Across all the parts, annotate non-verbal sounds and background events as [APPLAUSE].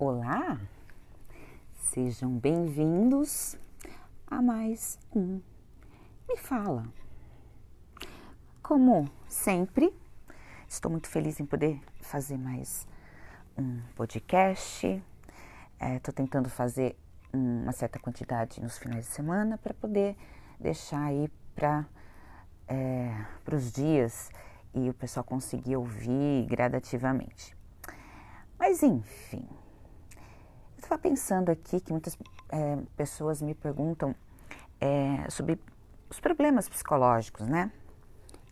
Olá, sejam bem-vindos a mais um Me Fala. Como sempre, estou muito feliz em poder fazer mais um podcast. Estou é, tentando fazer uma certa quantidade nos finais de semana para poder deixar aí para é, os dias e o pessoal conseguir ouvir gradativamente. Mas enfim, estava pensando aqui que muitas é, pessoas me perguntam é, sobre os problemas psicológicos, né?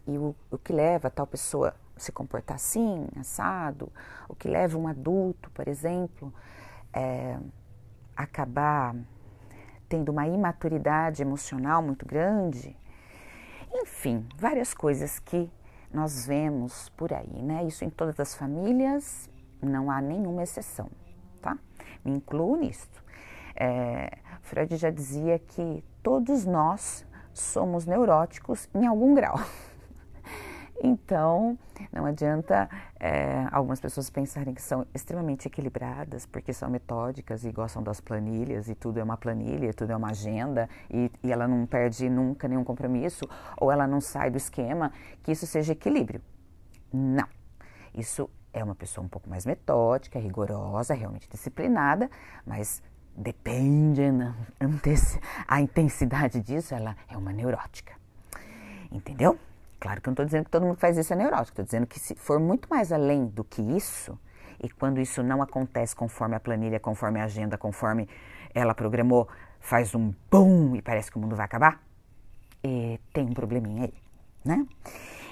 E o, o que leva a tal pessoa a se comportar assim, assado, o que leva um adulto, por exemplo, é, a acabar tendo uma imaturidade emocional muito grande. Enfim, várias coisas que nós vemos por aí, né? Isso em todas as famílias, não há nenhuma exceção, tá? Me incluo nisto. É, Freud já dizia que todos nós somos neuróticos em algum grau. [LAUGHS] Então, não adianta é, algumas pessoas pensarem que são extremamente equilibradas, porque são metódicas e gostam das planilhas, e tudo é uma planilha, tudo é uma agenda, e, e ela não perde nunca nenhum compromisso, ou ela não sai do esquema, que isso seja equilíbrio. Não. Isso é uma pessoa um pouco mais metódica, rigorosa, realmente disciplinada, mas depende a intensidade disso, ela é uma neurótica. Entendeu? Claro que eu não estou dizendo que todo mundo faz isso é neurótico, estou dizendo que se for muito mais além do que isso, e quando isso não acontece conforme a planilha, conforme a agenda, conforme ela programou, faz um bum e parece que o mundo vai acabar, e tem um probleminha aí, né?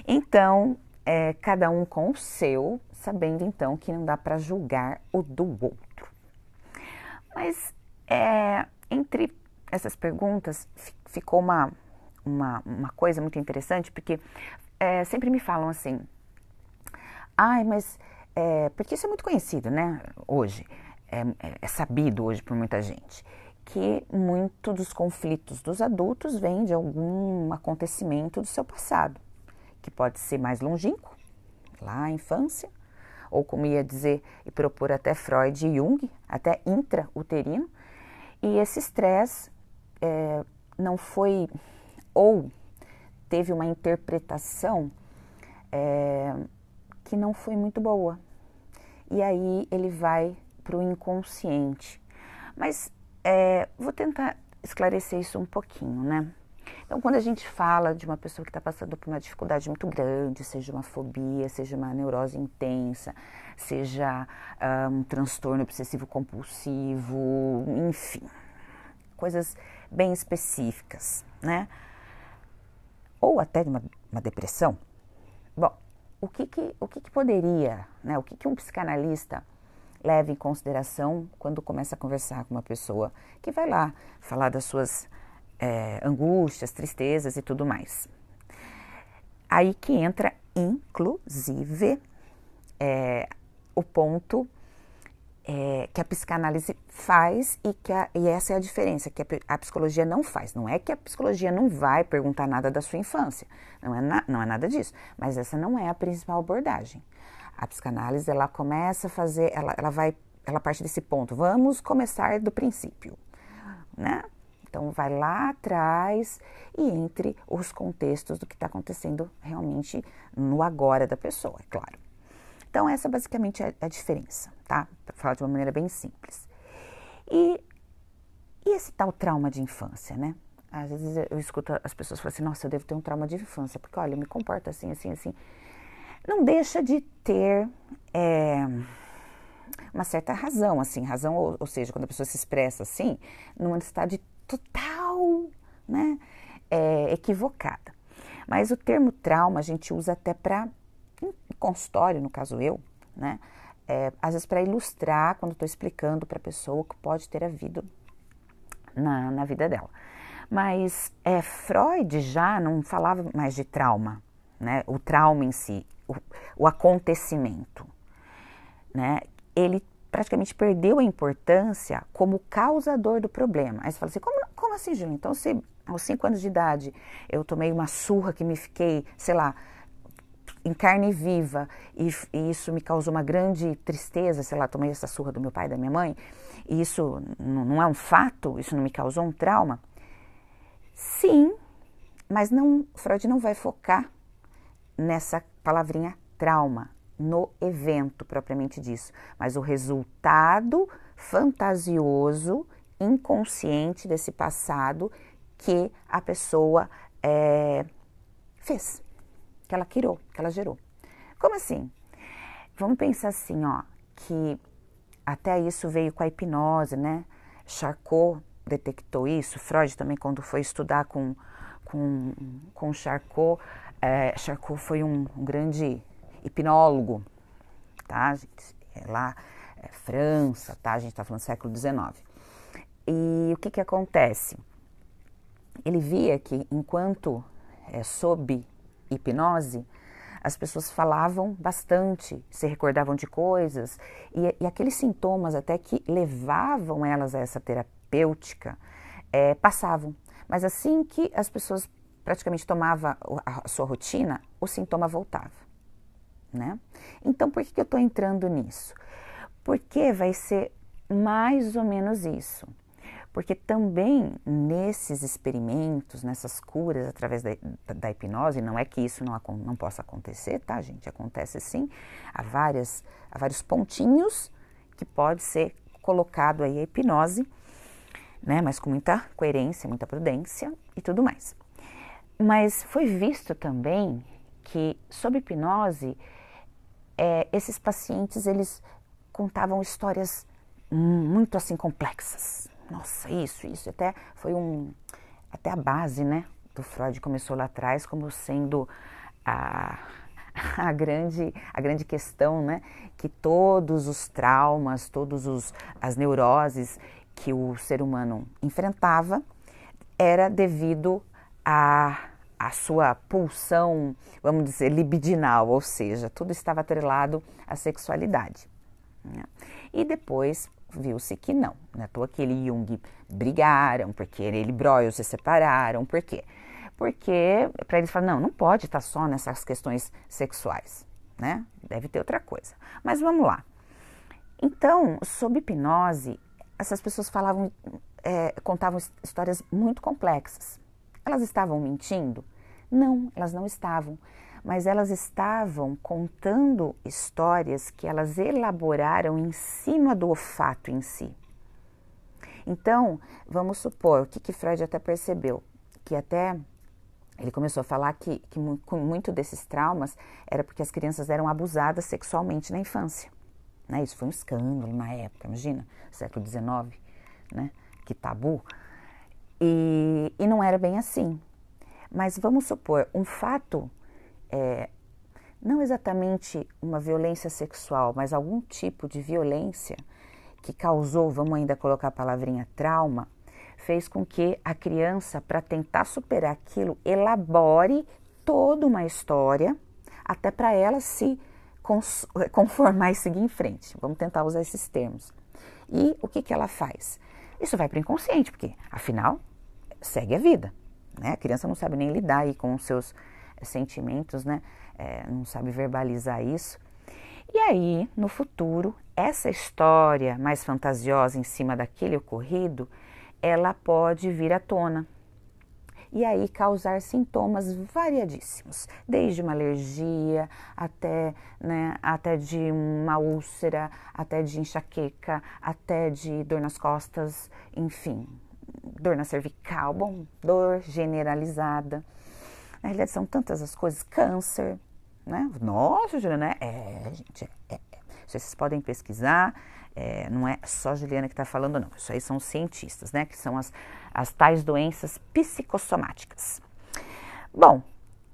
Então, é, cada um com o seu, sabendo então que não dá para julgar o do outro. Mas é, entre essas perguntas ficou uma uma, uma coisa muito interessante, porque é, sempre me falam assim, ai, mas é, porque isso é muito conhecido, né, hoje, é, é, sabido hoje por muita gente, que muito dos conflitos dos adultos vêm de algum acontecimento do seu passado, que pode ser mais longínquo, lá a infância, ou como ia dizer e propor até Freud e Jung, até intrauterino, e esse estresse é, não foi ou teve uma interpretação é, que não foi muito boa. E aí ele vai para o inconsciente. Mas é, vou tentar esclarecer isso um pouquinho, né? Então, quando a gente fala de uma pessoa que está passando por uma dificuldade muito grande, seja uma fobia, seja uma neurose intensa, seja uh, um transtorno obsessivo compulsivo, enfim, coisas bem específicas, né? ou até de uma, uma depressão, bom, o que, que, o que, que poderia, né, o que, que um psicanalista leva em consideração quando começa a conversar com uma pessoa que vai lá falar das suas é, angústias, tristezas e tudo mais? Aí que entra, inclusive, é, o ponto é, que a psicanálise faz e que a, e essa é a diferença que a, a, psicologia não faz. Não é que a psicologia não vai perguntar nada da sua infância, não é, na, não é nada disso. Mas essa não é a principal abordagem. A psicanálise ela começa a fazer, ela, ela vai, ela parte desse ponto. Vamos começar do princípio, né? Então vai lá atrás e entre os contextos do que está acontecendo realmente no agora da pessoa, é claro. Então, essa basicamente é a diferença, tá? Para falar de uma maneira bem simples. E, e esse tal trauma de infância, né? Às vezes eu escuto as pessoas falarem assim: nossa, eu devo ter um trauma de infância, porque olha, eu me comporto assim, assim, assim. Não deixa de ter é, uma certa razão, assim, razão, ou, ou, seja, quando a pessoa se expressa assim, numa estado total, né, é, equivocada. Mas o termo trauma a gente usa até para consultório, no caso eu, né? É, às vezes para ilustrar quando estou explicando para a pessoa o que pode ter havido na, na vida dela. Mas é, Freud já não falava mais de trauma, né? O trauma em si, o, o acontecimento, né? Ele praticamente perdeu a importância como causador do problema. Aí você fala assim, como, como assim, Júlio? Então, se aos 5 anos de idade eu tomei uma surra que me fiquei, sei lá, em carne viva e, e, isso me causou uma grande tristeza, sei lá, tomei essa surra do meu pai e da minha mãe, e isso não é um fato, isso não me causou um trauma? Sim, mas não, Freud não vai focar nessa palavrinha trauma, no evento propriamente disso, mas o resultado fantasioso, inconsciente desse passado que a pessoa é, fez, que ela criou, que ela gerou. Como assim? Vamos pensar assim, ó, que até isso veio com a hipnose, né? Charcot detectou isso, Freud também quando foi estudar com, com, com Charcot, é, Charcot foi um, um grande hipnólogo, tá, gente? É lá, é França, tá? A gente está falando século XIX. E o que que acontece? Ele via que enquanto é, sob hipnose, as pessoas falavam bastante, se recordavam de coisas, e, e aqueles sintomas até que levavam elas a essa terapêutica é, passavam. Mas assim que as pessoas praticamente tomavam a sua rotina, o sintoma voltava né? Então, por que, eu estou entrando nisso? Porque vai ser mais ou menos isso. Porque também nesses experimentos, nessas curas através da, da, hipnose, não é que isso não, não possa acontecer, tá, gente? Acontece sim. Há, várias, há vários pontinhos que pode ser colocado aí a hipnose, né? Mas com muita coerência, muita prudência e tudo mais. Mas foi visto também que sob hipnose é, esses pacientes eles contavam histórias muito assim complexas. Nossa, isso, isso. Até foi um, até a base, né, do Freud começou lá atrás como sendo a, [LAUGHS] a grande, a grande questão, né, que todos os traumas, todos os as neuroses que o ser humano enfrentava era devido a a sua pulsão, vamos dizer, libidinal, ou seja, tudo estava atrelado à sexualidade. Né? E depois viu-se que não, né? toa que ele e Jung brigaram, porque ele e Breuil se separaram, por quê? Porque para eles falaram, não, não pode estar só nessas questões sexuais, né? Deve ter outra coisa. Mas vamos lá. Então, sob hipnose, essas pessoas falavam, é, contavam histórias muito complexas. Elas estavam mentindo? Não, elas não estavam. Mas elas estavam contando histórias que elas elaboraram em cima do olfato em si. Então, vamos supor, o que, que Freud até percebeu? Que até ele começou a falar que, que muito desses traumas era porque as crianças eram abusadas sexualmente na infância. Né? Isso foi um escândalo na época, imagina, século XIX, né? que tabu. E, e não era bem assim. Mas vamos supor, um fato, é, não exatamente uma violência sexual, mas algum tipo de violência que causou, vamos ainda colocar a palavrinha trauma, fez com que a criança, para tentar superar aquilo, elabore toda uma história, até para ela se conformar e seguir em frente. Vamos tentar usar esses termos. E o que, que ela faz? Isso vai para o inconsciente, porque afinal segue a vida. Né? A criança não sabe nem lidar aí com os seus sentimentos, né? É, não sabe verbalizar isso. E aí, no futuro, essa história mais fantasiosa em cima daquele ocorrido, ela pode vir à tona. E aí causar sintomas variadíssimos, desde uma alergia até, né, até de uma úlcera, até de enxaqueca, até de dor nas costas, enfim, dor na cervical, bom, dor generalizada. Na realidade, são tantas as coisas, câncer, né? Nossa, Juliana, é, gente, é, é. Vocês podem pesquisar, é, não é só a Juliana que está falando, não. Isso aí são os cientistas, né? Que são as, as tais doenças psicossomáticas. Bom,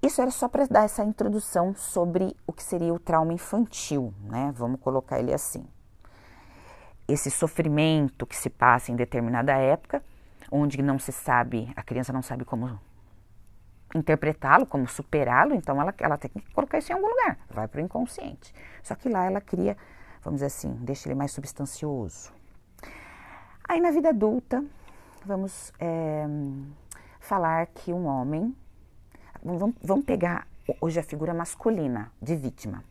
isso era só para dar essa introdução sobre o que seria o trauma infantil, né? Vamos colocar ele assim. Esse sofrimento que se passa em determinada época onde não se sabe, a criança não sabe como interpretá-lo, como superá-lo, então ela, ela tem que colocar isso em algum lugar, vai para o inconsciente. Só que lá ela cria, vamos dizer assim, deixa ele mais substancioso. Aí na vida adulta, vamos é, falar que um homem, vamos, vamos pegar hoje a figura masculina de vítima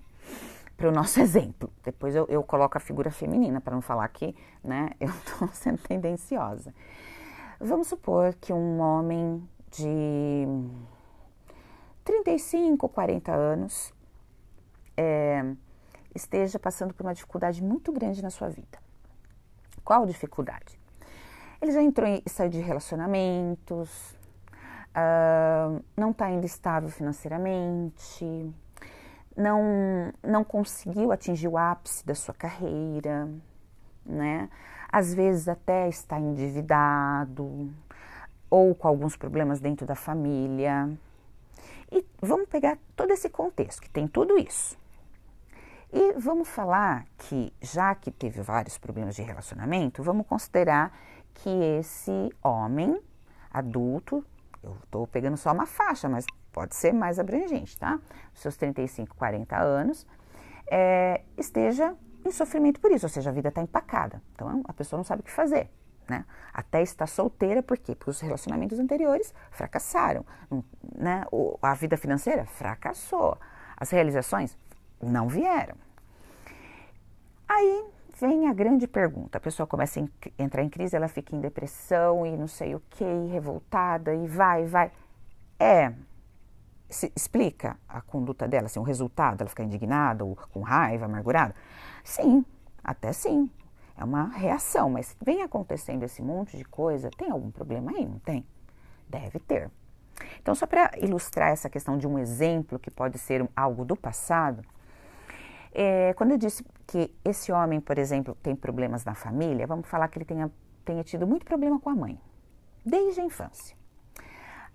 para o nosso [LAUGHS] exemplo. Depois eu, eu, coloco a figura feminina para não falar que, né, [LAUGHS] eu estou sendo tendenciosa. Vamos supor que um homem de 35, 40 anos é, esteja passando por uma dificuldade muito grande na sua vida. Qual dificuldade? Ele já entrou e saiu de relacionamentos, uh, não está ainda estável financeiramente, não, não conseguiu atingir o ápice da sua carreira, né? Às vezes até está endividado ou com alguns problemas dentro da família. E vamos pegar todo esse contexto, que tem tudo isso. E vamos falar que, já que teve vários problemas de relacionamento, vamos considerar que esse homem adulto, eu estou pegando só uma faixa, mas pode ser mais abrangente, tá? Seus 35, 40 anos, é, esteja em sofrimento por isso, ou seja, a vida está empacada. Então a pessoa não sabe o que fazer. Né? Até está solteira, por quê? Porque os relacionamentos anteriores fracassaram. Né? O, a vida financeira fracassou. As realizações não vieram. Aí vem a grande pergunta. A pessoa começa a entrar em crise, ela fica em depressão e não sei o que, revoltada e vai, vai. É, se explica a conduta dela, assim, o resultado, ela ficar indignada ou com raiva, amargurada? Sim, até sim. É uma reação, mas vem acontecendo esse monte de coisa, tem algum problema aí? Não tem? Deve ter. Então, só para ilustrar essa questão de um exemplo que pode ser algo do passado, é, quando eu disse que esse homem, por exemplo, tem problemas na família, vamos falar que ele tenha, tenha tido muito problema com a mãe, desde a infância.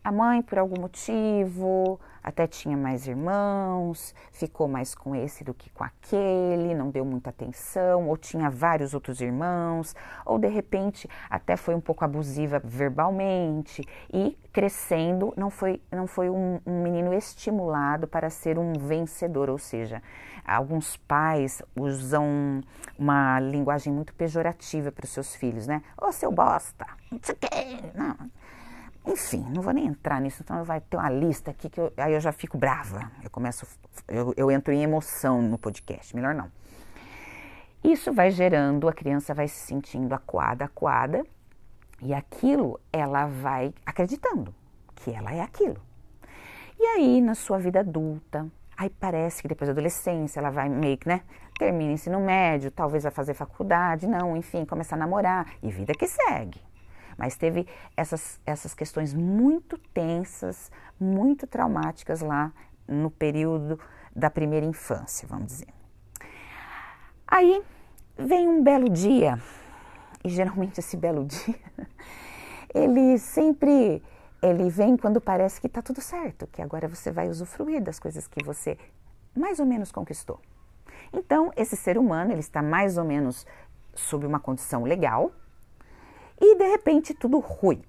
A mãe, por algum motivo, até tinha mais irmãos, ficou mais com esse do que com aquele, não deu muita atenção, ou tinha vários outros irmãos, ou de repente até foi um pouco abusiva verbalmente e crescendo não foi, não foi um, um menino estimulado para ser um vencedor, ou seja, alguns pais usam uma linguagem muito pejorativa para os seus filhos, né? Ô seu bosta, não sei o não enfim, não vou nem entrar nisso, então vai ter uma lista aqui que eu, aí eu já fico brava. Eu começo, eu, eu entro em emoção no podcast, melhor não. Isso vai gerando, a criança vai se sentindo acuada, acuada, e aquilo ela vai acreditando que ela é aquilo. E aí, na sua vida adulta, aí parece que depois da adolescência ela vai meio que, né? Termina ensino médio, talvez vai fazer faculdade, não, enfim, começa a namorar, e vida que segue. Mas teve essas, essas questões muito tensas, muito traumáticas lá no período da primeira infância, vamos dizer. Aí vem um belo dia, e geralmente esse belo [LAUGHS] dia, ele sempre ele vem quando parece que está tudo certo, que agora você vai usufruir das coisas que você mais ou menos conquistou. Então, esse ser humano, ele está mais ou menos sob uma condição legal, e de repente tudo ruim,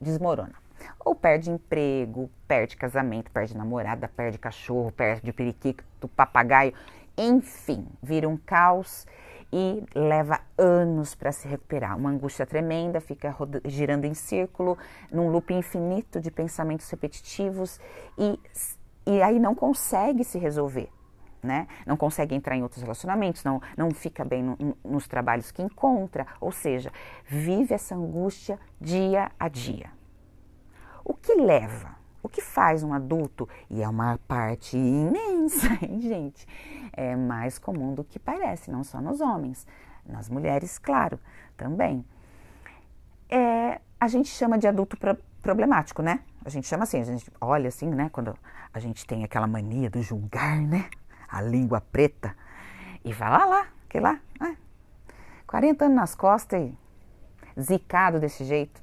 desmorona. Ou perde emprego, perde casamento, perde namorada, perde cachorro, perde periquito, papagaio, enfim, vira um caos e leva anos para se recuperar. Uma angústia tremenda, fica girando em círculo, num loop infinito de pensamentos repetitivos e, e aí não consegue se resolver né? Não consegue entrar em outros relacionamentos, não, não fica bem no, nos trabalhos que encontra, ou seja, vive essa angústia dia a dia. O que leva? O que faz um adulto, e é uma parte imensa, [LAUGHS] hein, gente? É mais comum do que parece, não só nos homens, nas mulheres, claro, também. É, a gente chama de adulto pro, problemático, né? A gente chama assim, a gente olha assim, né? Quando a gente tem aquela mania do julgar, né? A língua preta, e vai lá, lá, que lá, né? 40 anos nas costas e zicado desse jeito.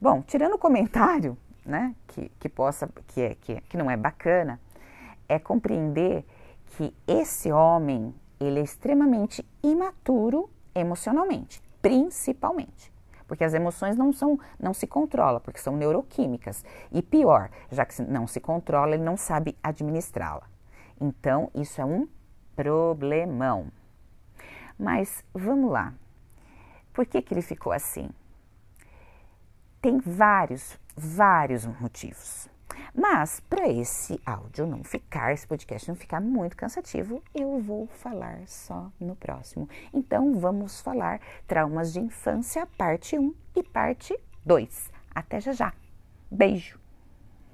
Bom, tirando o comentário, né, que, que possa, que, é, que, que não é bacana, é compreender que esse homem, ele é extremamente imaturo emocionalmente, principalmente. Porque as emoções não, são, não se controlam, porque são neuroquímicas. E pior, já que não se controla, ele não sabe administrá-la. Então, isso é um problemão. Mas vamos lá. Por que, que ele ficou assim? Tem vários, vários motivos. Mas para esse áudio não ficar, esse podcast não ficar muito cansativo, eu vou falar só no próximo. Então vamos falar traumas de infância, parte 1 e parte 2. Até já já. Beijo!